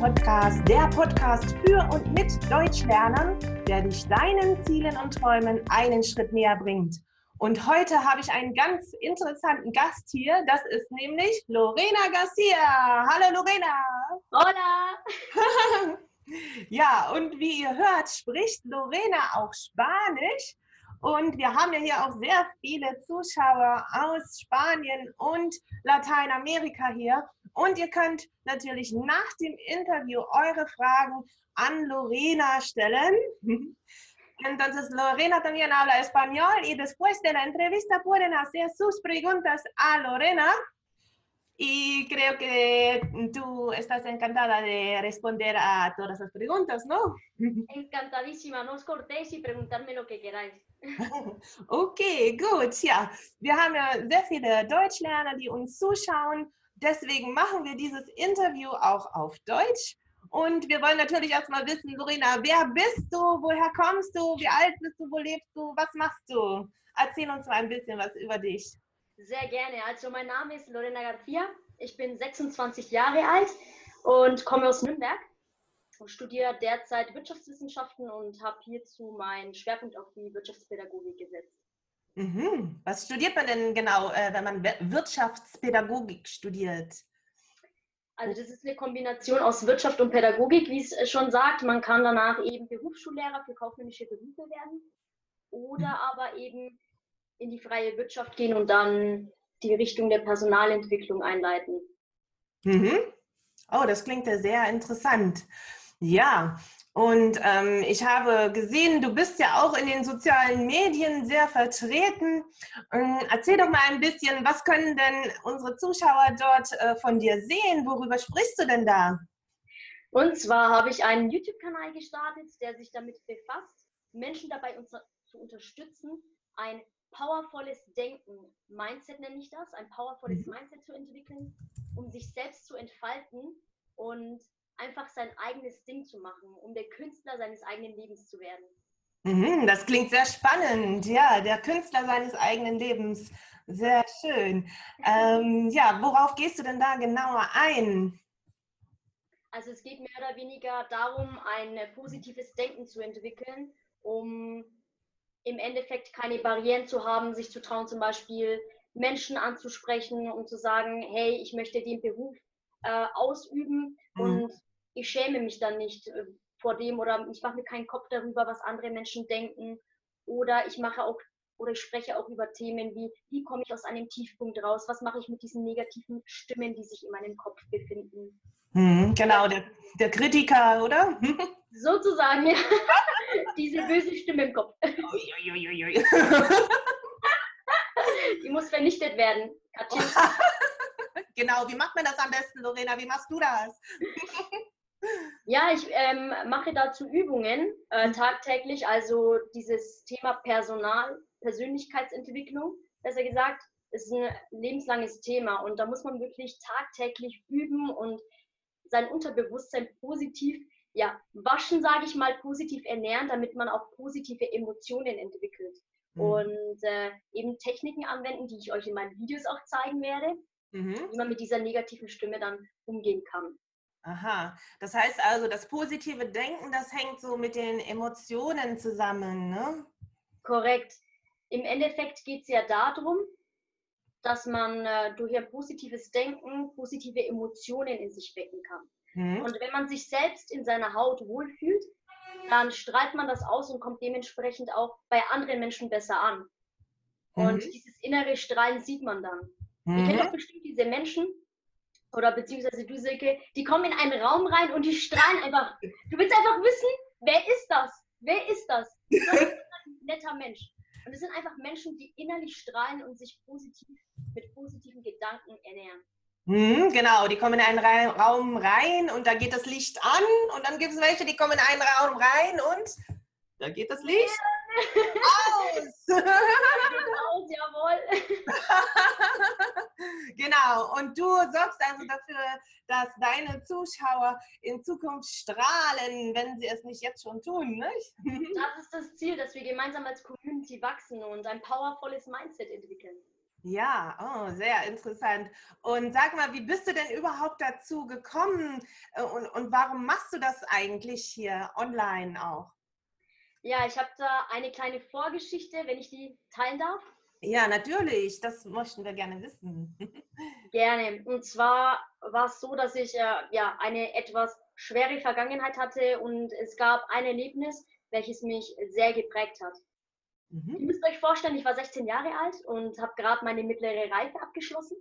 Podcast, der Podcast für und mit Deutschlernern, der dich deinen Zielen und Träumen einen Schritt näher bringt. Und heute habe ich einen ganz interessanten Gast hier. Das ist nämlich Lorena Garcia. Hallo Lorena. Hola. ja, und wie ihr hört, spricht Lorena auch Spanisch. Und wir haben ja hier auch sehr viele Zuschauer aus Spanien und Lateinamerika hier. Und ihr könnt natürlich nach dem Interview eure Fragen an Lorena stellen. Entonces, Lorena también habla español y después de la entrevista pueden hacer sus preguntas a Lorena. Y creo que tú estás encantada de responder a todas las preguntas, ¿no? Encantadísima, no os cortéis y preguntarme lo que queráis. Okay, gut. Ja, wir haben ja sehr viele Deutschlerner, die uns zuschauen. Deswegen machen wir dieses Interview auch auf Deutsch. Und wir wollen natürlich erstmal wissen, Lorena, wer bist du? Woher kommst du? Wie alt bist du? Wo lebst du? Was machst du? Erzähl uns mal ein bisschen was über dich. Sehr gerne. Also mein Name ist Lorena Garcia. Ich bin 26 Jahre alt und komme aus Nürnberg und studiere derzeit Wirtschaftswissenschaften und habe hierzu meinen Schwerpunkt auf die Wirtschaftspädagogik gesetzt. Mhm. Was studiert man denn genau, äh, wenn man Wirtschaftspädagogik studiert? Also das ist eine Kombination aus Wirtschaft und Pädagogik, wie es äh, schon sagt. Man kann danach eben Berufsschullehrer für kaufmännische Berufe werden oder mhm. aber eben in die freie Wirtschaft gehen und dann die Richtung der Personalentwicklung einleiten. Mhm. Oh, das klingt ja sehr interessant. Ja, und ähm, ich habe gesehen, du bist ja auch in den sozialen Medien sehr vertreten. Ähm, erzähl doch mal ein bisschen, was können denn unsere Zuschauer dort äh, von dir sehen? Worüber sprichst du denn da? Und zwar habe ich einen YouTube-Kanal gestartet, der sich damit befasst, Menschen dabei unter zu unterstützen, ein powervolles Denken, Mindset nenne ich das, ein powervolles mhm. Mindset zu entwickeln, um sich selbst zu entfalten und einfach sein eigenes Ding zu machen, um der Künstler seines eigenen Lebens zu werden. Mhm, das klingt sehr spannend. Ja, der Künstler seines eigenen Lebens. Sehr schön. Ähm, ja, worauf gehst du denn da genauer ein? Also es geht mehr oder weniger darum, ein positives Denken zu entwickeln, um im Endeffekt keine Barrieren zu haben, sich zu trauen, zum Beispiel Menschen anzusprechen und zu sagen, hey, ich möchte den Beruf äh, ausüben mhm. und ich schäme mich dann nicht äh, vor dem oder ich mache mir keinen Kopf darüber, was andere Menschen denken. Oder ich mache auch oder ich spreche auch über Themen wie, wie komme ich aus einem Tiefpunkt raus? Was mache ich mit diesen negativen Stimmen, die sich in meinem Kopf befinden? Hm, genau, der, der, Kritiker, oder? Sozusagen, ja. Diese böse Stimme im Kopf. die muss vernichtet werden, Katja. genau, wie macht man das am besten, Lorena? Wie machst du das? Ja, ich ähm, mache dazu Übungen äh, mhm. tagtäglich, also dieses Thema Personal, Persönlichkeitsentwicklung, besser gesagt, ist ein lebenslanges Thema und da muss man wirklich tagtäglich üben und sein Unterbewusstsein positiv, ja, waschen, sage ich mal, positiv ernähren, damit man auch positive Emotionen entwickelt. Mhm. Und äh, eben Techniken anwenden, die ich euch in meinen Videos auch zeigen werde, mhm. wie man mit dieser negativen Stimme dann umgehen kann. Aha, das heißt also, das positive Denken, das hängt so mit den Emotionen zusammen, ne? Korrekt. Im Endeffekt geht es ja darum, dass man äh, durch ein positives Denken positive Emotionen in sich wecken kann. Mhm. Und wenn man sich selbst in seiner Haut wohlfühlt, dann strahlt man das aus und kommt dementsprechend auch bei anderen Menschen besser an. Mhm. Und dieses innere Strahlen sieht man dann. Mhm. Ihr kennt doch bestimmt diese Menschen, oder beziehungsweise du, Silke, die kommen in einen Raum rein und die strahlen einfach. Du willst einfach wissen, wer ist das? Wer ist das? Das ist ein netter Mensch. Und es sind einfach Menschen, die innerlich strahlen und sich positiv mit positiven Gedanken ernähren. Mhm, genau, die kommen in einen Raum rein und da geht das Licht an und dann gibt es welche, die kommen in einen Raum rein und da geht das Licht aus. aus, jawohl. genau, und du sorgst also dafür, dass deine Zuschauer in Zukunft strahlen, wenn sie es nicht jetzt schon tun, nicht? das ist das Ziel, dass wir gemeinsam als Community wachsen und ein powervolles Mindset entwickeln. Ja, oh, sehr interessant. Und sag mal, wie bist du denn überhaupt dazu gekommen äh, und, und warum machst du das eigentlich hier online auch? Ja, ich habe da eine kleine Vorgeschichte, wenn ich die teilen darf. Ja, natürlich. Das möchten wir gerne wissen. Gerne. Und zwar war es so, dass ich äh, ja eine etwas schwere Vergangenheit hatte und es gab ein Erlebnis, welches mich sehr geprägt hat. Mhm. Ihr müsst euch vorstellen, ich war 16 Jahre alt und habe gerade meine mittlere Reife abgeschlossen.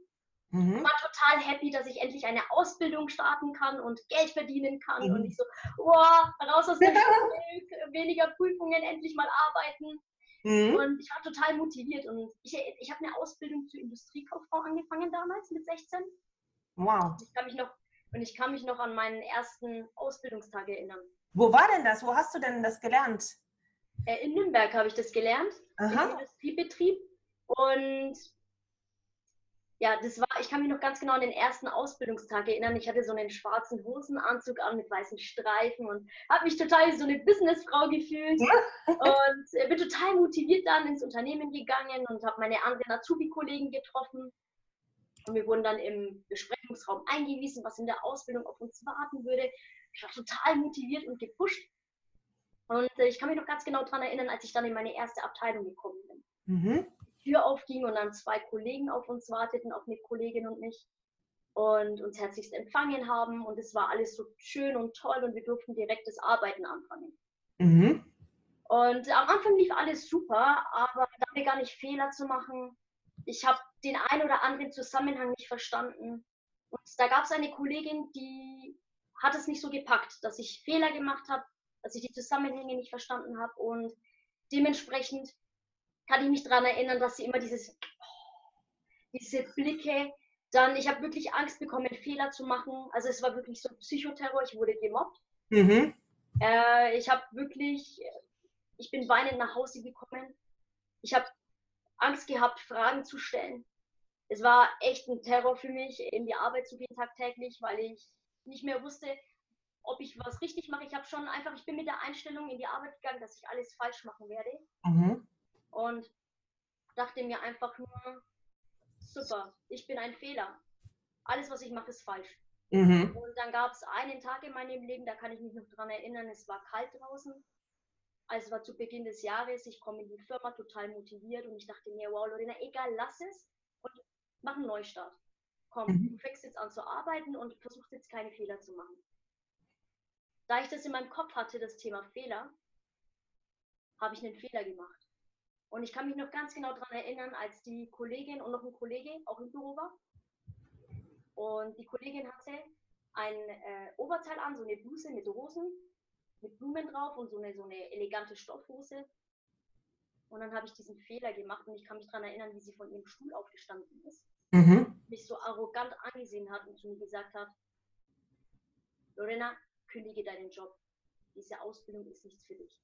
Mhm. War total happy, dass ich endlich eine Ausbildung starten kann und Geld verdienen kann. Mhm. Und ich so, wow, raus aus der Schule, weniger Prüfungen, endlich mal arbeiten. Mhm. Und ich war total motiviert. Und ich, ich habe eine Ausbildung zur Industriekauffrau angefangen damals mit 16. Wow. Ich kann mich noch, und ich kann mich noch an meinen ersten Ausbildungstag erinnern. Wo war denn das? Wo hast du denn das gelernt? Äh, in Nürnberg habe ich das gelernt, Aha. im Industriebetrieb. Und ja, das war, ich kann mich noch ganz genau an den ersten Ausbildungstag erinnern. Ich hatte so einen schwarzen Hosenanzug an mit weißen Streifen und habe mich total wie so eine Businessfrau gefühlt. und äh, bin total motiviert dann ins Unternehmen gegangen und habe meine anderen Azubi-Kollegen getroffen. Und wir wurden dann im Besprechungsraum eingewiesen, was in der Ausbildung auf uns warten würde. Ich war total motiviert und gepusht. Und äh, ich kann mich noch ganz genau daran erinnern, als ich dann in meine erste Abteilung gekommen bin. Mhm. Tür aufging und dann zwei Kollegen auf uns warteten, auf eine Kollegin und mich. Und uns herzlichst empfangen haben. Und es war alles so schön und toll und wir durften direkt das Arbeiten anfangen. Mhm. Und am Anfang lief alles super, aber dann begann ich Fehler zu machen. Ich habe den einen oder anderen Zusammenhang nicht verstanden. Und da gab es eine Kollegin, die hat es nicht so gepackt, dass ich Fehler gemacht habe, dass ich die Zusammenhänge nicht verstanden habe und dementsprechend kann ich mich daran erinnern, dass sie immer dieses, diese Blicke, dann, ich habe wirklich Angst bekommen, Fehler zu machen. Also es war wirklich so Psychoterror, ich wurde gemobbt. Mhm. Äh, ich habe wirklich, ich bin weinend nach Hause gekommen. Ich habe Angst gehabt, Fragen zu stellen. Es war echt ein Terror für mich, in die Arbeit zu gehen tagtäglich, weil ich nicht mehr wusste, ob ich was richtig mache. Ich habe schon einfach, ich bin mit der Einstellung in die Arbeit gegangen, dass ich alles falsch machen werde. Mhm. Und dachte mir einfach nur, super, ich bin ein Fehler. Alles, was ich mache, ist falsch. Mhm. Und dann gab es einen Tag in meinem Leben, da kann ich mich noch dran erinnern, es war kalt draußen. Also es war zu Beginn des Jahres, ich komme in die Firma total motiviert und ich dachte mir, wow, Lorena, egal, lass es und mach einen Neustart. Komm, mhm. du fängst jetzt an zu arbeiten und versuchst jetzt keine Fehler zu machen. Da ich das in meinem Kopf hatte, das Thema Fehler, habe ich einen Fehler gemacht. Und ich kann mich noch ganz genau daran erinnern, als die Kollegin und noch ein Kollege auch im Büro war. Und die Kollegin hatte ein äh, Oberteil an, so eine Bluse mit Rosen, mit Blumen drauf und so eine, so eine elegante Stoffhose. Und dann habe ich diesen Fehler gemacht und ich kann mich daran erinnern, wie sie von ihrem Stuhl aufgestanden ist, mhm. mich so arrogant angesehen hat und zu mir gesagt hat, Lorena, kündige deinen Job. Diese Ausbildung ist nichts für dich.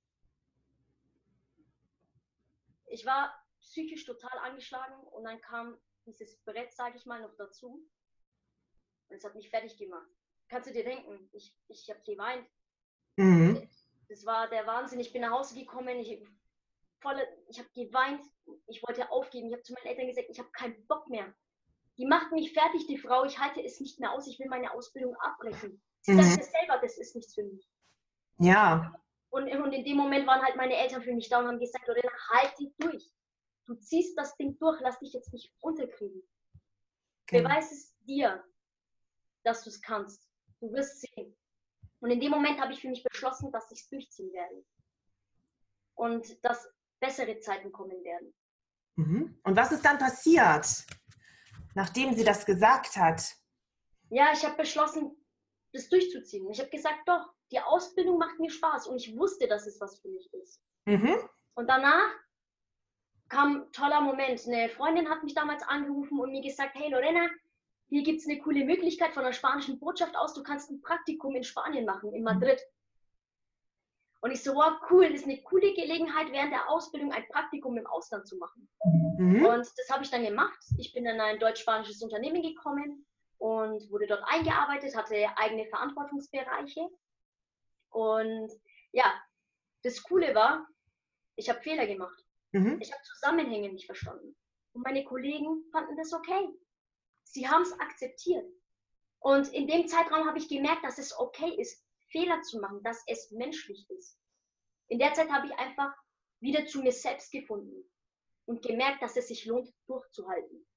Ich war psychisch total angeschlagen und dann kam dieses Brett, sage ich mal, noch dazu. Und es hat mich fertig gemacht. Kannst du dir denken, ich, ich habe geweint. Mhm. Das war der Wahnsinn. Ich bin nach Hause gekommen, ich, volle, ich habe geweint, ich wollte aufgeben. Ich habe zu meinen Eltern gesagt, ich habe keinen Bock mehr. Die macht mich fertig, die Frau. Ich halte es nicht mehr aus. Ich will meine Ausbildung abbrechen. Sie mhm. sagt selber, das ist nichts für mich. Ja. Und, und in dem Moment waren halt meine Eltern für mich da und haben gesagt, Lorena, halt dich durch. Du ziehst das Ding durch, lass dich jetzt nicht unterkriegen. Okay. Beweis es dir, dass du es kannst. Du wirst sehen. Und in dem Moment habe ich für mich beschlossen, dass ich es durchziehen werde. Und dass bessere Zeiten kommen werden. Mhm. Und was ist dann passiert, nachdem sie das gesagt hat? Ja, ich habe beschlossen, das durchzuziehen. Ich habe gesagt, doch, die Ausbildung macht mir Spaß und ich wusste, dass es was für mich ist. Mhm. Und danach kam ein toller Moment. Eine Freundin hat mich damals angerufen und mir gesagt, hey Lorena, hier gibt es eine coole Möglichkeit von der spanischen Botschaft aus, du kannst ein Praktikum in Spanien machen, in Madrid. Und ich so, wow, cool, das ist eine coole Gelegenheit, während der Ausbildung ein Praktikum im Ausland zu machen. Mhm. Und das habe ich dann gemacht. Ich bin in ein deutsch-spanisches Unternehmen gekommen und wurde dort eingearbeitet, hatte eigene Verantwortungsbereiche. Und ja, das Coole war, ich habe Fehler gemacht. Mhm. Ich habe Zusammenhänge nicht verstanden. Und meine Kollegen fanden das okay. Sie haben es akzeptiert. Und in dem Zeitraum habe ich gemerkt, dass es okay ist, Fehler zu machen, dass es menschlich ist. In der Zeit habe ich einfach wieder zu mir selbst gefunden und gemerkt, dass es sich lohnt, durchzuhalten.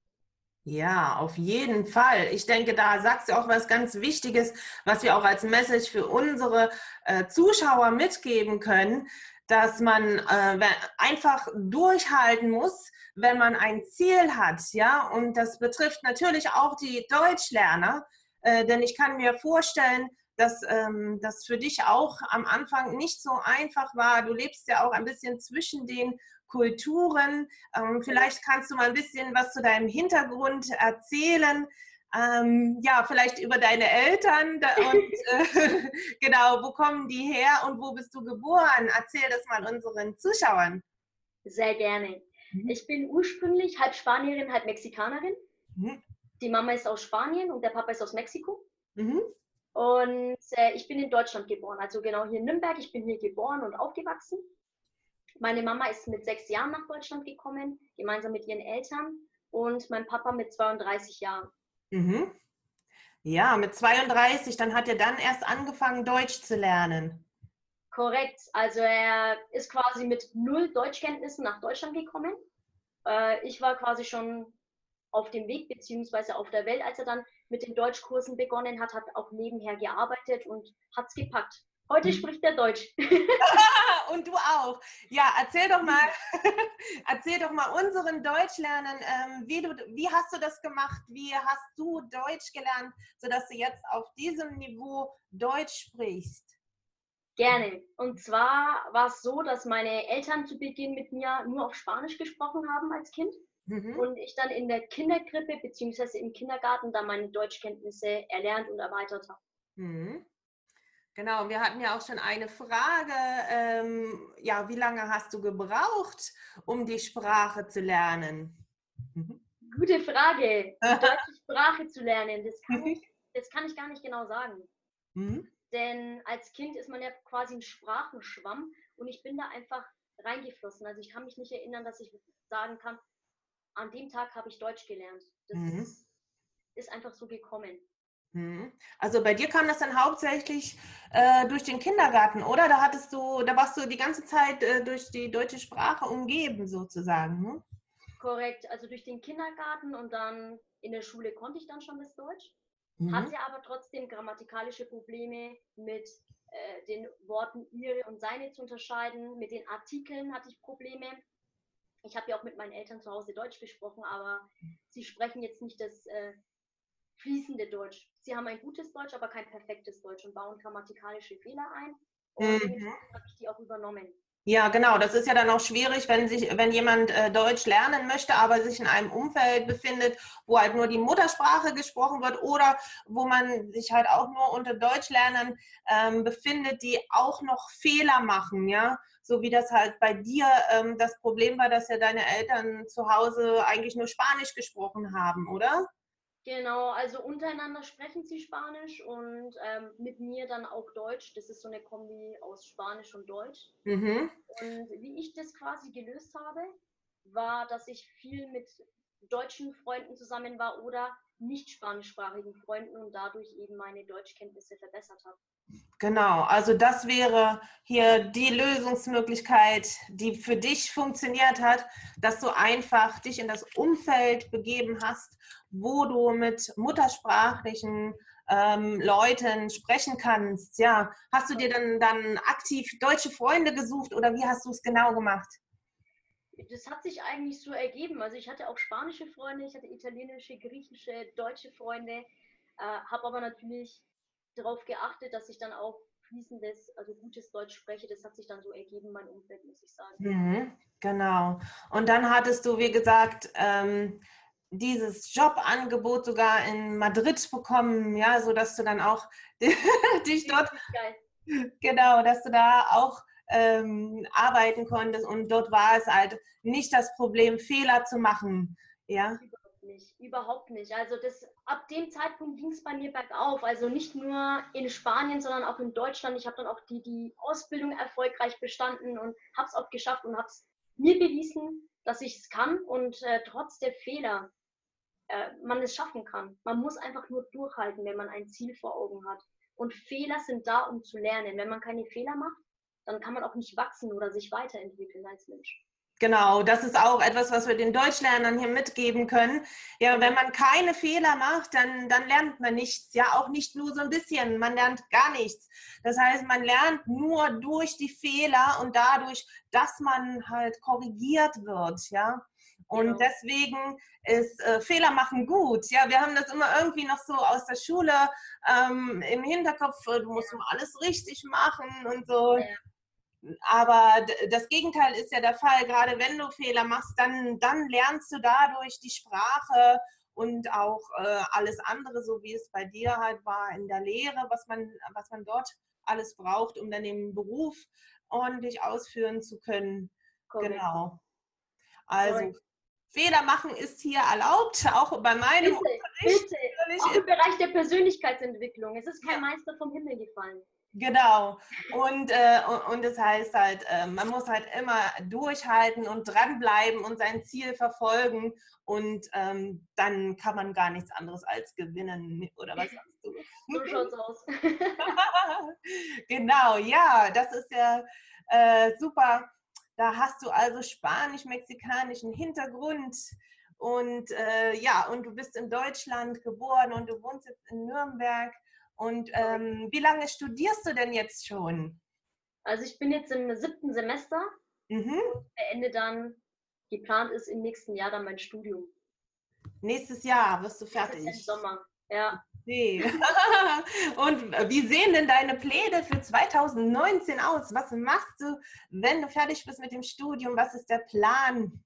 Ja, auf jeden Fall. Ich denke, da sagst du auch was ganz Wichtiges, was wir auch als Message für unsere äh, Zuschauer mitgeben können, dass man äh, einfach durchhalten muss, wenn man ein Ziel hat, ja. Und das betrifft natürlich auch die Deutschlerner, äh, denn ich kann mir vorstellen, dass ähm, das für dich auch am Anfang nicht so einfach war. Du lebst ja auch ein bisschen zwischen den Kulturen. Ähm, vielleicht kannst du mal ein bisschen was zu deinem Hintergrund erzählen. Ähm, ja, vielleicht über deine Eltern und äh, genau, wo kommen die her und wo bist du geboren? Erzähl das mal unseren Zuschauern. Sehr gerne. Mhm. Ich bin ursprünglich halb Spanierin, halb Mexikanerin. Mhm. Die Mama ist aus Spanien und der Papa ist aus Mexiko. Mhm. Und äh, ich bin in Deutschland geboren, also genau hier in Nürnberg. Ich bin hier geboren und aufgewachsen. Meine Mama ist mit sechs Jahren nach Deutschland gekommen, gemeinsam mit ihren Eltern und mein Papa mit 32 Jahren. Mhm. Ja, mit 32, dann hat er dann erst angefangen, Deutsch zu lernen. Korrekt, also er ist quasi mit null Deutschkenntnissen nach Deutschland gekommen. Äh, ich war quasi schon auf dem Weg beziehungsweise auf der Welt, als er dann mit den Deutschkursen begonnen hat, hat auch nebenher gearbeitet und hat es gepackt. Heute mhm. spricht er Deutsch. und du auch. Ja, erzähl doch mal, erzähl doch mal unseren Deutschlernern, ähm, wie, du, wie hast du das gemacht? Wie hast du Deutsch gelernt, sodass du jetzt auf diesem Niveau Deutsch sprichst? Gerne. Und zwar war es so, dass meine Eltern zu Beginn mit mir nur auf Spanisch gesprochen haben als Kind. Mhm. Und ich dann in der Kinderkrippe bzw. im Kindergarten dann meine Deutschkenntnisse erlernt und erweitert habe. Mhm. Genau, wir hatten ja auch schon eine Frage. Ähm, ja, wie lange hast du gebraucht, um die Sprache zu lernen? Mhm. Gute Frage. Die deutsche Sprache zu lernen, das kann, ich, das kann ich gar nicht genau sagen. Mhm. Denn als Kind ist man ja quasi ein Sprachenschwamm und ich bin da einfach reingeflossen. Also ich kann mich nicht erinnern, dass ich sagen kann, an dem Tag habe ich Deutsch gelernt. Das mhm. ist, ist einfach so gekommen. Mhm. Also bei dir kam das dann hauptsächlich äh, durch den Kindergarten, oder? Da hattest du, da warst du die ganze Zeit äh, durch die deutsche Sprache umgeben, sozusagen. Hm? Korrekt, also durch den Kindergarten und dann in der Schule konnte ich dann schon das Deutsch, mhm. hatte aber trotzdem grammatikalische Probleme mit äh, den Worten ihre und seine zu unterscheiden. Mit den Artikeln hatte ich Probleme. Ich habe ja auch mit meinen Eltern zu Hause Deutsch gesprochen, aber sie sprechen jetzt nicht das äh, fließende Deutsch. Sie haben ein gutes Deutsch, aber kein perfektes Deutsch und bauen grammatikalische Fehler ein. Und mhm. habe ich die auch übernommen. Ja, genau. Das ist ja dann auch schwierig, wenn sich, wenn jemand äh, Deutsch lernen möchte, aber sich in einem Umfeld befindet, wo halt nur die Muttersprache gesprochen wird oder wo man sich halt auch nur unter Deutschlernern ähm, befindet, die auch noch Fehler machen, ja. So wie das halt bei dir ähm, das Problem war, dass ja deine Eltern zu Hause eigentlich nur Spanisch gesprochen haben, oder? Genau, also untereinander sprechen sie Spanisch und ähm, mit mir dann auch Deutsch. Das ist so eine Kombi aus Spanisch und Deutsch. Mhm. Und wie ich das quasi gelöst habe, war, dass ich viel mit deutschen Freunden zusammen war oder nicht spanischsprachigen Freunden und dadurch eben meine Deutschkenntnisse verbessert habe. Genau, also das wäre hier die Lösungsmöglichkeit, die für dich funktioniert hat, dass du einfach dich in das Umfeld begeben hast, wo du mit muttersprachlichen ähm, Leuten sprechen kannst. Ja, hast du dir dann, dann aktiv deutsche Freunde gesucht oder wie hast du es genau gemacht? Das hat sich eigentlich so ergeben. Also ich hatte auch spanische Freunde, ich hatte italienische, griechische, deutsche Freunde, äh, habe aber natürlich darauf geachtet, dass ich dann auch fließendes, also gutes Deutsch spreche. Das hat sich dann so ergeben, mein Umfeld, muss ich sagen. Mhm, genau. Und dann hattest du, wie gesagt, ähm, dieses Jobangebot sogar in Madrid bekommen, ja, so dass du dann auch dich dort, genau, dass du da auch ähm, arbeiten konntest und dort war es halt nicht das Problem, Fehler zu machen, ja nicht, überhaupt nicht. Also das, ab dem Zeitpunkt ging es bei mir bergauf. Also nicht nur in Spanien, sondern auch in Deutschland. Ich habe dann auch die, die Ausbildung erfolgreich bestanden und habe es auch geschafft und habe es mir bewiesen, dass ich es kann und äh, trotz der Fehler äh, man es schaffen kann. Man muss einfach nur durchhalten, wenn man ein Ziel vor Augen hat. Und Fehler sind da, um zu lernen. Wenn man keine Fehler macht, dann kann man auch nicht wachsen oder sich weiterentwickeln als Mensch. Genau, das ist auch etwas, was wir den Deutschlernern hier mitgeben können. Ja, wenn man keine Fehler macht, dann, dann lernt man nichts. Ja, auch nicht nur so ein bisschen. Man lernt gar nichts. Das heißt, man lernt nur durch die Fehler und dadurch, dass man halt korrigiert wird. Ja, und genau. deswegen ist äh, Fehler machen gut. Ja, wir haben das immer irgendwie noch so aus der Schule ähm, im Hinterkopf. Äh, du musst immer alles richtig machen und so. Ja. Aber das Gegenteil ist ja der Fall. Gerade wenn du Fehler machst, dann, dann lernst du dadurch die Sprache und auch äh, alles andere, so wie es bei dir halt war in der Lehre, was man, was man dort alles braucht, um dann den Beruf ordentlich ausführen zu können. Correct. Genau. Also Correct. Fehler machen ist hier erlaubt, auch bei meinem bitte, Unterricht. Bitte. Auch im Bereich der Persönlichkeitsentwicklung. Es ist kein Meister vom Himmel gefallen. Genau. Und, äh, und, das heißt halt, äh, man muss halt immer durchhalten und dranbleiben und sein Ziel verfolgen. Und ähm, dann kann man gar nichts anderes als gewinnen. Oder was sagst du? So schaut's aus. genau, ja, das ist ja äh, super. Da hast du also spanisch-mexikanischen Hintergrund. Und äh, ja, und du bist in Deutschland geboren und du wohnst jetzt in Nürnberg. Und ähm, wie lange studierst du denn jetzt schon? Also ich bin jetzt im siebten Semester mhm. und beende dann, geplant ist im nächsten Jahr dann mein Studium. Nächstes Jahr wirst du fertig. Im Sommer, ja. Nee. und wie sehen denn deine Pläne für 2019 aus? Was machst du, wenn du fertig bist mit dem Studium? Was ist der Plan?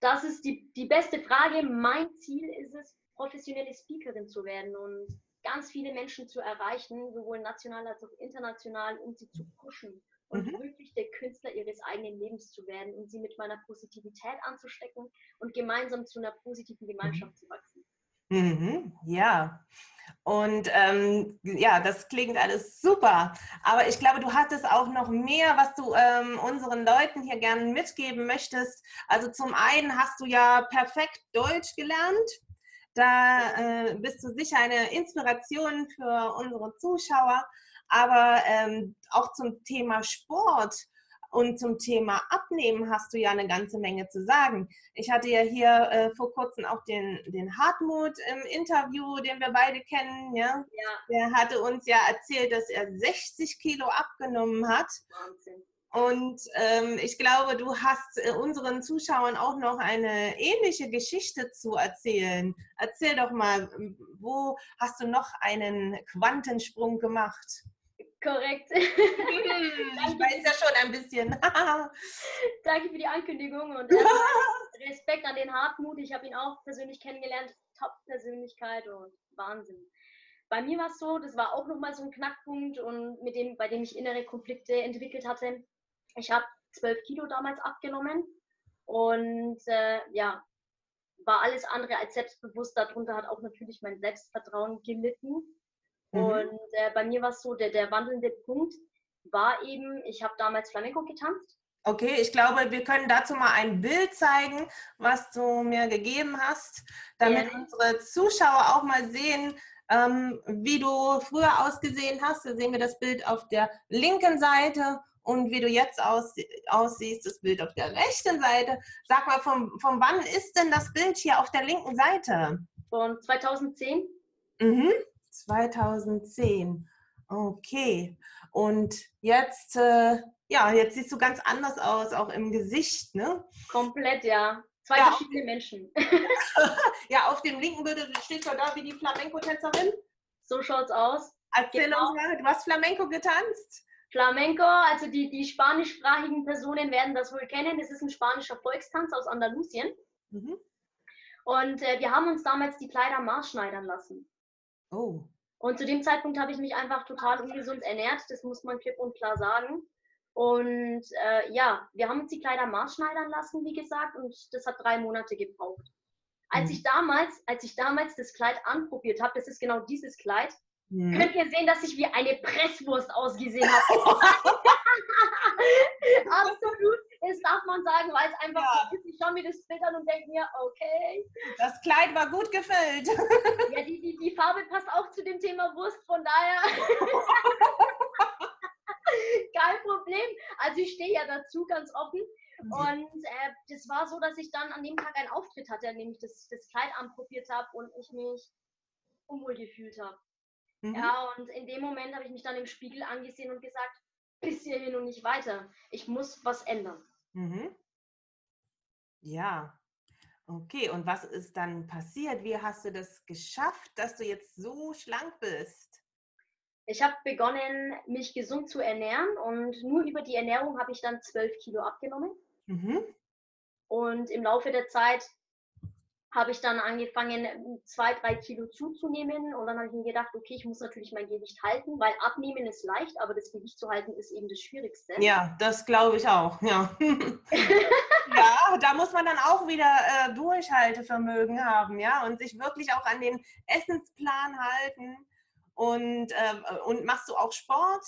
Das ist die, die beste Frage. Mein Ziel ist es, professionelle Speakerin zu werden und ganz viele Menschen zu erreichen, sowohl national als auch international, um sie zu pushen und mhm. wirklich der Künstler ihres eigenen Lebens zu werden und sie mit meiner Positivität anzustecken und gemeinsam zu einer positiven Gemeinschaft mhm. zu wachsen. Mhm. Ja. Und ähm, ja, das klingt alles super. Aber ich glaube, du hattest auch noch mehr, was du ähm, unseren Leuten hier gerne mitgeben möchtest. Also zum einen hast du ja perfekt Deutsch gelernt. Da äh, bist du sicher eine Inspiration für unsere Zuschauer. Aber ähm, auch zum Thema Sport und zum Thema Abnehmen hast du ja eine ganze Menge zu sagen. Ich hatte ja hier äh, vor kurzem auch den, den Hartmut im Interview, den wir beide kennen. Ja? ja? Der hatte uns ja erzählt, dass er 60 Kilo abgenommen hat. Wahnsinn. Und ähm, ich glaube, du hast äh, unseren Zuschauern auch noch eine ähnliche Geschichte zu erzählen. Erzähl doch mal, wo hast du noch einen Quantensprung gemacht? Korrekt. Ich weiß ja schon ein bisschen. Danke für die Ankündigung und Respekt an den Hartmut. Ich habe ihn auch persönlich kennengelernt. Top-Persönlichkeit und Wahnsinn. Bei mir war es so, das war auch nochmal so ein Knackpunkt und mit dem, bei dem ich innere Konflikte entwickelt hatte. Ich habe zwölf Kilo damals abgenommen und äh, ja, war alles andere als selbstbewusst. Darunter hat auch natürlich mein Selbstvertrauen gelitten. Mhm. Und äh, bei mir war es so, der, der wandelnde Punkt war eben, ich habe damals Flamenco getanzt. Okay, ich glaube, wir können dazu mal ein Bild zeigen, was du mir gegeben hast, damit ja. unsere Zuschauer auch mal sehen, ähm, wie du früher ausgesehen hast. Da sehen wir das Bild auf der linken Seite und wie du jetzt aus, aussiehst, das Bild auf der rechten Seite. Sag mal, von, von wann ist denn das Bild hier auf der linken Seite? Von 2010. Mhm. 2010. Okay. Und jetzt, äh, ja, jetzt siehst du ganz anders aus, auch im Gesicht, ne? Komplett, ja. Zwei ja. verschiedene Menschen. ja, auf dem linken Bild steht du da wie die Flamenco-Tänzerin. So schaut's aus. Erzähl genau. uns mal, du hast Flamenco getanzt? Flamenco, also die, die spanischsprachigen Personen werden das wohl kennen. Das ist ein spanischer Volkstanz aus Andalusien. Mhm. Und äh, wir haben uns damals die Kleider maßschneidern lassen. Oh. Und zu dem Zeitpunkt habe ich mich einfach total ungesund ernährt, das muss man klipp und klar sagen. Und äh, ja, wir haben uns die Kleider maßschneidern lassen, wie gesagt, und das hat drei Monate gebraucht. Als mhm. ich damals, als ich damals das Kleid anprobiert habe, das ist genau dieses Kleid, mhm. könnt ihr sehen, dass ich wie eine Presswurst ausgesehen habe. Absolut Das darf man sagen, weil es einfach ja. ist. Ich schaue mir das Bild an und denke mir, okay. Das Kleid war gut gefüllt. Ja, die, die, die Farbe passt auch zu dem Thema Wurst, von daher. Kein Problem. Also ich stehe ja dazu ganz offen. Mhm. Und äh, das war so, dass ich dann an dem Tag einen Auftritt hatte, an dem ich das, das Kleid anprobiert habe und ich mich unwohl gefühlt habe. Mhm. Ja, und in dem Moment habe ich mich dann im Spiegel angesehen und gesagt, bis hierhin und nicht weiter. Ich muss was ändern. Mhm. Ja, okay. Und was ist dann passiert? Wie hast du das geschafft, dass du jetzt so schlank bist? Ich habe begonnen, mich gesund zu ernähren und nur über die Ernährung habe ich dann zwölf Kilo abgenommen. Mhm. Und im Laufe der Zeit habe ich dann angefangen, zwei, drei Kilo zuzunehmen. Und dann habe ich mir gedacht, okay, ich muss natürlich mein Gewicht halten, weil abnehmen ist leicht, aber das Gewicht zu halten ist eben das Schwierigste. Ja, das glaube ich auch. Ja. ja, da muss man dann auch wieder äh, Durchhaltevermögen haben, ja, und sich wirklich auch an den Essensplan halten. Und, äh, und machst du auch Sport?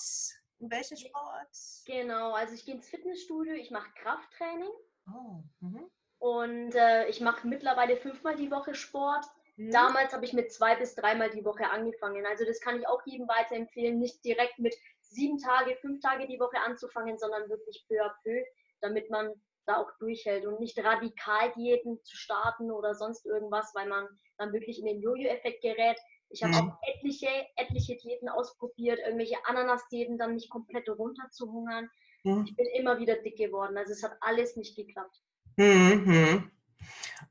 Welchen Sport? Genau, also ich gehe ins Fitnessstudio, ich mache Krafttraining. Oh, mhm. Und äh, ich mache mittlerweile fünfmal die Woche Sport. Mhm. Damals habe ich mit zwei bis dreimal die Woche angefangen. Also das kann ich auch jedem weiterempfehlen, nicht direkt mit sieben Tage, fünf Tage die Woche anzufangen, sondern wirklich peu à peu, damit man da auch durchhält und nicht radikal Diäten zu starten oder sonst irgendwas, weil man dann wirklich in den Jojo-Effekt gerät. Ich habe mhm. auch etliche, etliche Diäten ausprobiert, irgendwelche Ananas-Diäten dann nicht komplett runterzuhungern. Mhm. Ich bin immer wieder dick geworden. Also es hat alles nicht geklappt. Mhm.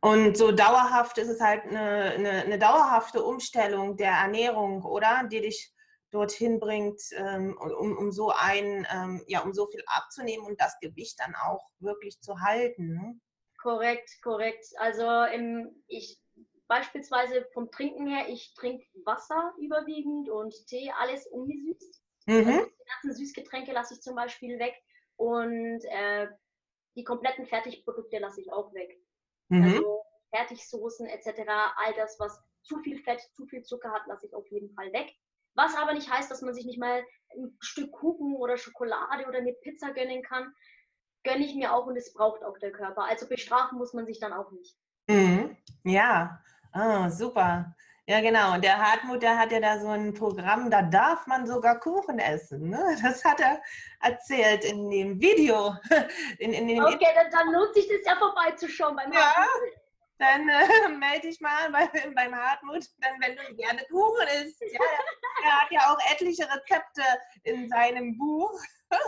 Und so dauerhaft ist es halt eine, eine, eine, dauerhafte Umstellung der Ernährung, oder? Die dich dorthin bringt, ähm, um, um so ein, ähm, ja, um so viel abzunehmen und das Gewicht dann auch wirklich zu halten. Ne? Korrekt, korrekt. Also im, ich beispielsweise vom Trinken her, ich trinke Wasser überwiegend und Tee, alles ungesüßt. Mhm. Also die ganzen Süßgetränke lasse ich zum Beispiel weg und äh, die kompletten Fertigprodukte lasse ich auch weg. Mhm. Also Fertigsoßen etc., all das, was zu viel Fett, zu viel Zucker hat, lasse ich auf jeden Fall weg. Was aber nicht heißt, dass man sich nicht mal ein Stück Kuchen oder Schokolade oder eine Pizza gönnen kann. Gönne ich mir auch und es braucht auch der Körper. Also bestrafen muss man sich dann auch nicht. Mhm. Ja, oh, super. Ja, genau. Und der Hartmut, der hat ja da so ein Programm, da darf man sogar Kuchen essen. Ne? Das hat er erzählt in dem Video. In, in dem okay, dann, dann, lohnt sich das ja vorbeizuschauen beim ja, Hartmut. Dann äh, melde dich mal bei, beim Hartmut, dann, wenn du gerne Kuchen isst. Ja, er hat ja auch etliche Rezepte in seinem Buch.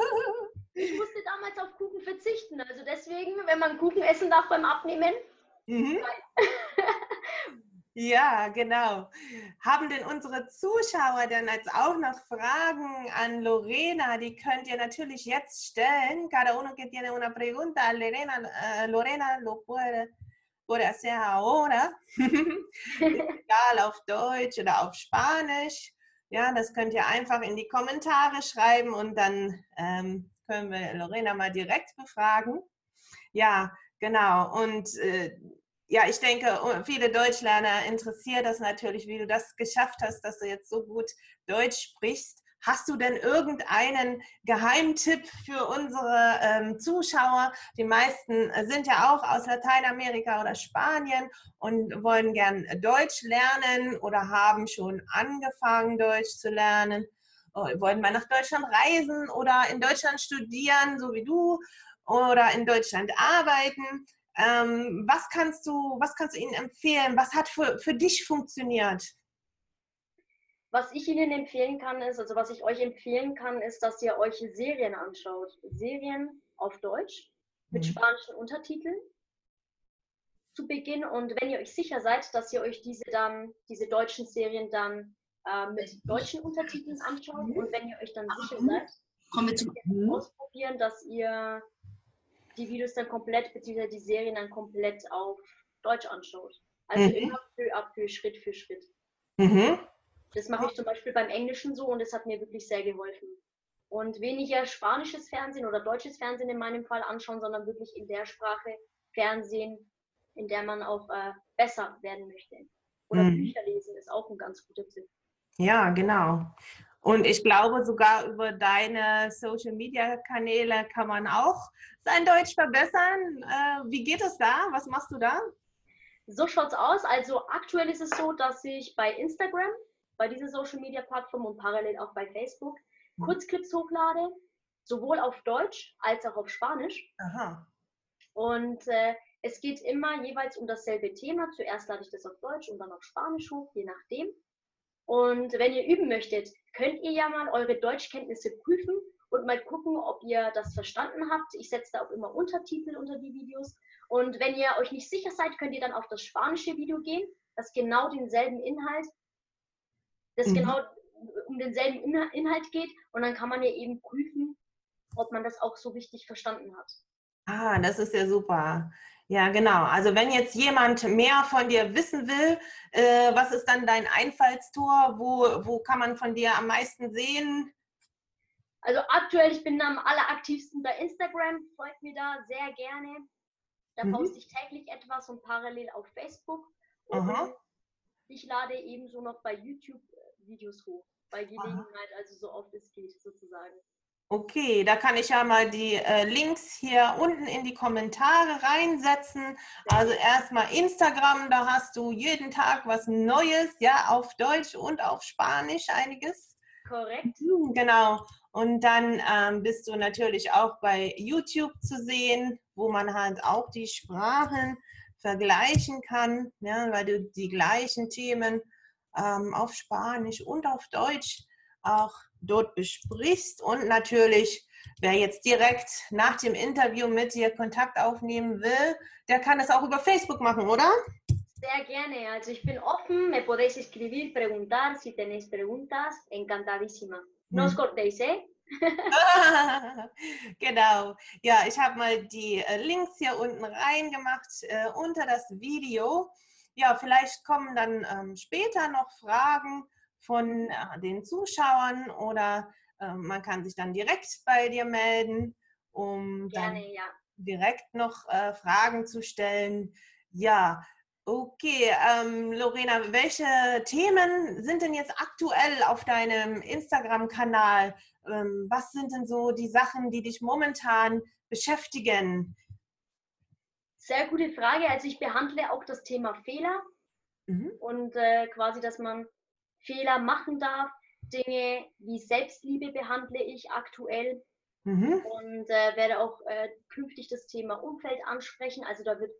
Ich musste damals auf Kuchen verzichten. Also deswegen, wenn man Kuchen essen darf beim Abnehmen, mhm. Ja, genau. Haben denn unsere Zuschauer denn jetzt auch noch Fragen an Lorena? Die könnt ihr natürlich jetzt stellen. Cada uno que tiene una pregunta a Lorena, uh, Lorena lo puede, puede hacer ahora. Egal auf Deutsch oder auf Spanisch. Ja, das könnt ihr einfach in die Kommentare schreiben und dann ähm, können wir Lorena mal direkt befragen. Ja, genau. Und äh, ja, ich denke, oh, viele Deutschlerner interessiert das natürlich, wie du das geschafft hast, dass du jetzt so gut Deutsch sprichst. Hast du denn irgendeinen Geheimtipp für unsere ähm, Zuschauer? Die meisten sind ja auch aus Lateinamerika oder Spanien und wollen gern Deutsch lernen oder haben schon angefangen, Deutsch zu lernen, oh, wollen mal nach Deutschland reisen oder in Deutschland studieren, so wie du, oder in Deutschland arbeiten. Ähm, was, kannst du, was kannst du ihnen empfehlen? Was hat für, für dich funktioniert? Was ich Ihnen empfehlen kann, ist, also was ich euch empfehlen kann, ist, dass ihr euch Serien anschaut. Serien auf Deutsch mit mhm. spanischen Untertiteln zu Beginn. Und wenn ihr euch sicher seid, dass ihr euch diese dann, diese deutschen Serien dann äh, mit deutschen Untertiteln anschaut und wenn ihr euch dann sicher seid, kommen wir zum ausprobieren, dass ihr die Videos dann komplett, beziehungsweise die Serien dann komplett auf Deutsch anschaut. Also mhm. immer peu à peu, Schritt für Schritt. Mhm. Das mache ich zum Beispiel beim Englischen so und das hat mir wirklich sehr geholfen. Und weniger spanisches Fernsehen oder deutsches Fernsehen in meinem Fall anschauen, sondern wirklich in der Sprache Fernsehen, in der man auch äh, besser werden möchte. Oder mhm. Bücher lesen ist auch ein ganz guter Tipp. Ja, genau. Und ich glaube, sogar über deine Social-Media-Kanäle kann man auch sein Deutsch verbessern. Äh, wie geht es da? Was machst du da? So schaut's aus. Also aktuell ist es so, dass ich bei Instagram, bei dieser Social-Media-Plattform und parallel auch bei Facebook mhm. Kurzclips hochlade, sowohl auf Deutsch als auch auf Spanisch. Aha. Und äh, es geht immer jeweils um dasselbe Thema. Zuerst lade ich das auf Deutsch und dann auf Spanisch hoch, je nachdem. Und wenn ihr üben möchtet, könnt ihr ja mal eure Deutschkenntnisse prüfen und mal gucken, ob ihr das verstanden habt. Ich setze da auch immer Untertitel unter die Videos. Und wenn ihr euch nicht sicher seid, könnt ihr dann auf das spanische Video gehen, das genau denselben Inhalt, das mhm. genau um denselben Inhalt geht. Und dann kann man ja eben prüfen, ob man das auch so richtig verstanden hat. Ah, das ist ja super. Ja, genau. Also wenn jetzt jemand mehr von dir wissen will, äh, was ist dann dein Einfallstor? Wo, wo kann man von dir am meisten sehen? Also aktuell, ich bin am alleraktivsten bei Instagram, folgt mir da sehr gerne. Da mhm. poste ich täglich etwas und parallel auf Facebook. Und ich lade ebenso noch bei YouTube äh, Videos hoch, bei Gelegenheit, Aha. also so oft es geht sozusagen. Okay, da kann ich ja mal die äh, Links hier unten in die Kommentare reinsetzen. Also erstmal Instagram, da hast du jeden Tag was Neues, ja, auf Deutsch und auf Spanisch einiges. Korrekt. Hm, genau. Und dann ähm, bist du natürlich auch bei YouTube zu sehen, wo man halt auch die Sprachen vergleichen kann, ja, weil du die gleichen Themen ähm, auf Spanisch und auf Deutsch auch dort besprichst. Und natürlich, wer jetzt direkt nach dem Interview mit dir Kontakt aufnehmen will, der kann es auch über Facebook machen, oder? Sehr gerne. Also ich bin offen. Me podéis escribir, preguntar. Si tenéis preguntas, encantadísima. No os hm. cortéis, ¿eh? genau. Ja, ich habe mal die äh, Links hier unten reingemacht äh, unter das Video. Ja, vielleicht kommen dann ähm, später noch Fragen von äh, den Zuschauern oder äh, man kann sich dann direkt bei dir melden, um Gerne, dann ja. direkt noch äh, Fragen zu stellen. Ja, okay. Ähm, Lorena, welche Themen sind denn jetzt aktuell auf deinem Instagram-Kanal? Ähm, was sind denn so die Sachen, die dich momentan beschäftigen? Sehr gute Frage. Also ich behandle auch das Thema Fehler mhm. und äh, quasi, dass man Fehler machen darf. Dinge wie Selbstliebe behandle ich aktuell mhm. und äh, werde auch äh, künftig das Thema Umfeld ansprechen. Also da wird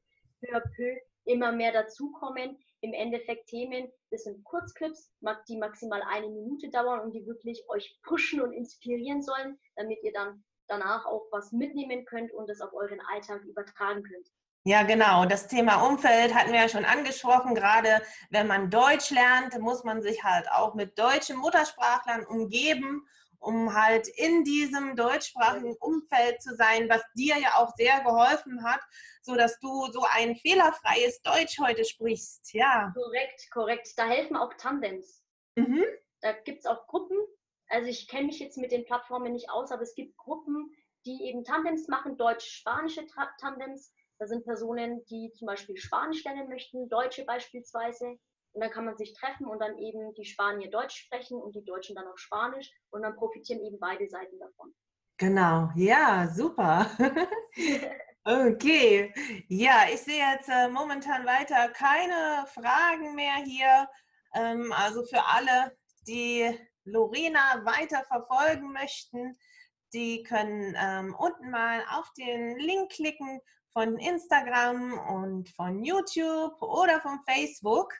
peu à peu immer mehr dazukommen. Im Endeffekt Themen, das sind Kurzclips, die maximal eine Minute dauern und die wirklich euch pushen und inspirieren sollen, damit ihr dann danach auch was mitnehmen könnt und es auf euren Alltag übertragen könnt. Ja, genau. Das Thema Umfeld hatten wir ja schon angesprochen. Gerade wenn man Deutsch lernt, muss man sich halt auch mit deutschen Muttersprachlern umgeben, um halt in diesem deutschsprachigen Umfeld zu sein, was dir ja auch sehr geholfen hat, so dass du so ein fehlerfreies Deutsch heute sprichst. Ja. Korrekt, korrekt. Da helfen auch Tandems. Mhm. Da gibt es auch Gruppen. Also ich kenne mich jetzt mit den Plattformen nicht aus, aber es gibt Gruppen, die eben Tandems machen, deutsch-spanische Tandems da sind Personen, die zum Beispiel Spanisch lernen möchten, Deutsche beispielsweise. Und dann kann man sich treffen und dann eben die Spanier Deutsch sprechen und die Deutschen dann auch Spanisch. Und dann profitieren eben beide Seiten davon. Genau, ja, super. okay, ja, ich sehe jetzt äh, momentan weiter keine Fragen mehr hier. Ähm, also für alle, die Lorena weiter verfolgen möchten, die können ähm, unten mal auf den Link klicken von Instagram und von YouTube oder von Facebook.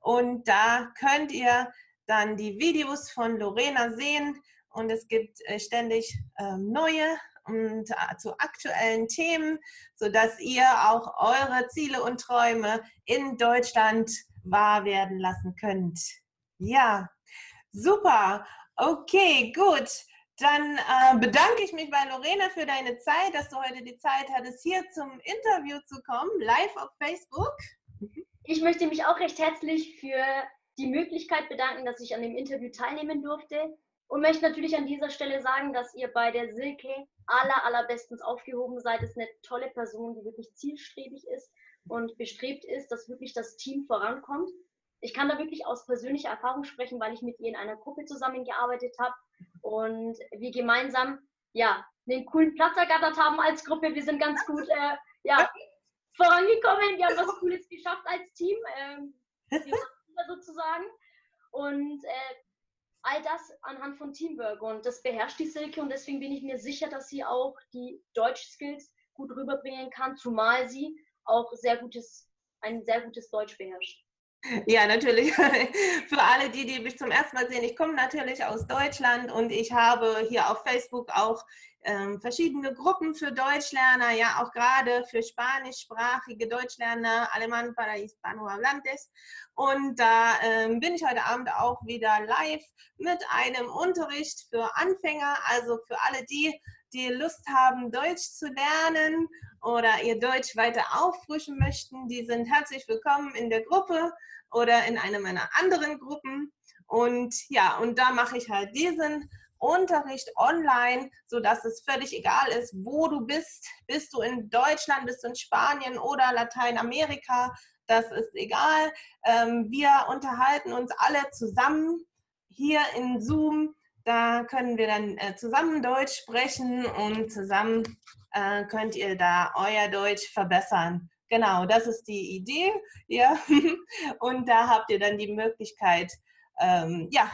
Und da könnt ihr dann die Videos von Lorena sehen. Und es gibt äh, ständig ähm, neue und äh, zu aktuellen Themen, sodass ihr auch eure Ziele und Träume in Deutschland wahr werden lassen könnt. Ja, super. Okay, gut. Dann äh, bedanke ich mich bei Lorena für deine Zeit, dass du heute die Zeit hattest, hier zum Interview zu kommen, live auf Facebook. Ich möchte mich auch recht herzlich für die Möglichkeit bedanken, dass ich an dem Interview teilnehmen durfte und möchte natürlich an dieser Stelle sagen, dass ihr bei der Silke aller, allerbestens aufgehoben seid. Es ist eine tolle Person, die wirklich zielstrebig ist und bestrebt ist, dass wirklich das Team vorankommt. ich kann da wirklich aus persönlicher Erfahrung sprechen, weil ich mit ihr in einer Gruppe zusammengearbeitet habe und wir gemeinsam ja einen coolen Platz ergattert haben als Gruppe. Wir sind ganz gut äh, ja, vorangekommen. Wir haben was Cooles geschafft als Team, ähm, sozusagen. Und äh, all das anhand von Teamwork. Und das beherrscht die Silke und deswegen bin ich mir sicher, dass sie auch die Deutsch-Skills gut rüberbringen kann, zumal sie auch sehr gutes, ein sehr gutes Deutsch beherrscht. Ja, natürlich. Für alle, die, die mich zum ersten Mal sehen, ich komme natürlich aus Deutschland und ich habe hier auf Facebook auch ähm, verschiedene Gruppen für Deutschlerner, ja auch gerade für spanischsprachige Deutschlerner, Alemán para Hispanohablantes. Und da ähm, bin ich heute Abend auch wieder live mit einem Unterricht für Anfänger, also für alle die, die Lust haben, Deutsch zu lernen oder ihr Deutsch weiter auffrischen möchten, die sind herzlich willkommen in der Gruppe oder in einer meiner anderen Gruppen. Und ja, und da mache ich halt diesen Unterricht online, sodass es völlig egal ist, wo du bist. Bist du in Deutschland, bist du in Spanien oder Lateinamerika, das ist egal. Ähm, wir unterhalten uns alle zusammen hier in Zoom. Da können wir dann äh, zusammen Deutsch sprechen und zusammen äh, könnt ihr da euer Deutsch verbessern. Genau, das ist die Idee. Ja. Und da habt ihr dann die Möglichkeit, ähm, ja,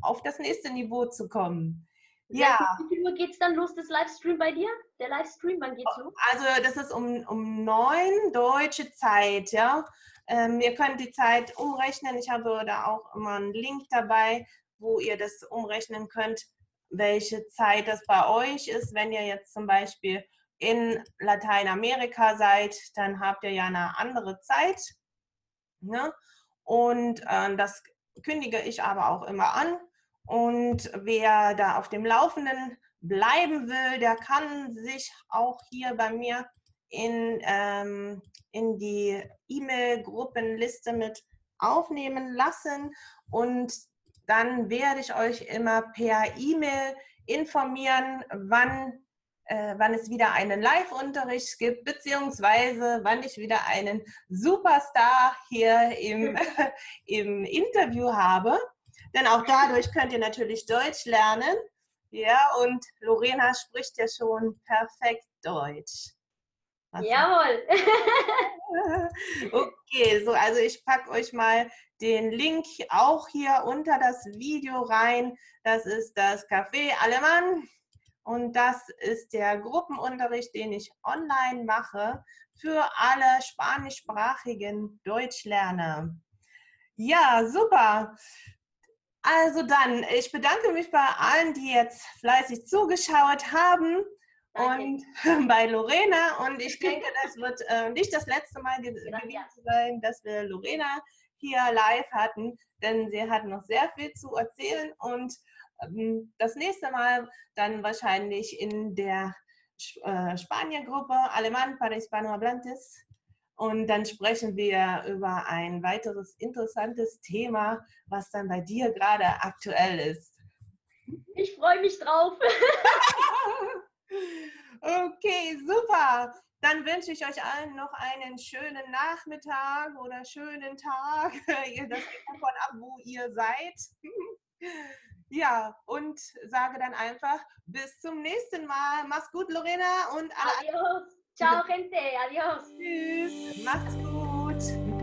auf das nächste Niveau zu kommen. Ja. Wie viel Uhr geht es dann los, das Livestream bei dir? Der Livestream, wann geht's los? Also das ist um, um neun deutsche Zeit, ja. Ähm, ihr könnt die Zeit umrechnen. Ich habe da auch immer einen Link dabei, wo ihr das umrechnen könnt, welche Zeit das bei euch ist. Wenn ihr jetzt zum Beispiel in Lateinamerika seid, dann habt ihr ja eine andere Zeit. Ne? Und äh, das kündige ich aber auch immer an. Und wer da auf dem Laufenden bleiben will, der kann sich auch hier bei mir in, ähm, in die E-Mail-Gruppenliste mit aufnehmen lassen. Und dann werde ich euch immer per E-Mail informieren, wann äh, wann es wieder einen Live-Unterricht gibt, beziehungsweise wann ich wieder einen Superstar hier im, im Interview habe. Denn auch dadurch könnt ihr natürlich Deutsch lernen. Ja, und Lorena spricht ja schon perfekt Deutsch. Was Jawohl. okay, so, also ich packe euch mal den Link auch hier unter das Video rein. Das ist das Café Alemann. Und das ist der Gruppenunterricht, den ich online mache für alle spanischsprachigen Deutschlerner. Ja, super. Also dann, ich bedanke mich bei allen, die jetzt fleißig zugeschaut haben und bei Lorena. Und ich denke, das wird äh, nicht das letzte Mal gewesen sein, dass wir Lorena hier live hatten, denn sie hat noch sehr viel zu erzählen und ähm, das nächste Mal dann wahrscheinlich in der äh, Spanier-Gruppe Alemán para Hispanohablantes. Und dann sprechen wir über ein weiteres interessantes Thema, was dann bei dir gerade aktuell ist. Ich freue mich drauf. okay, super. Dann wünsche ich euch allen noch einen schönen Nachmittag oder schönen Tag. Das hängt davon ab, wo ihr seid. Ja, und sage dann einfach bis zum nächsten Mal. Mach's gut, Lorena und alle. Adios. Ciao, gente. Adios. Tschüss. Macht's gut.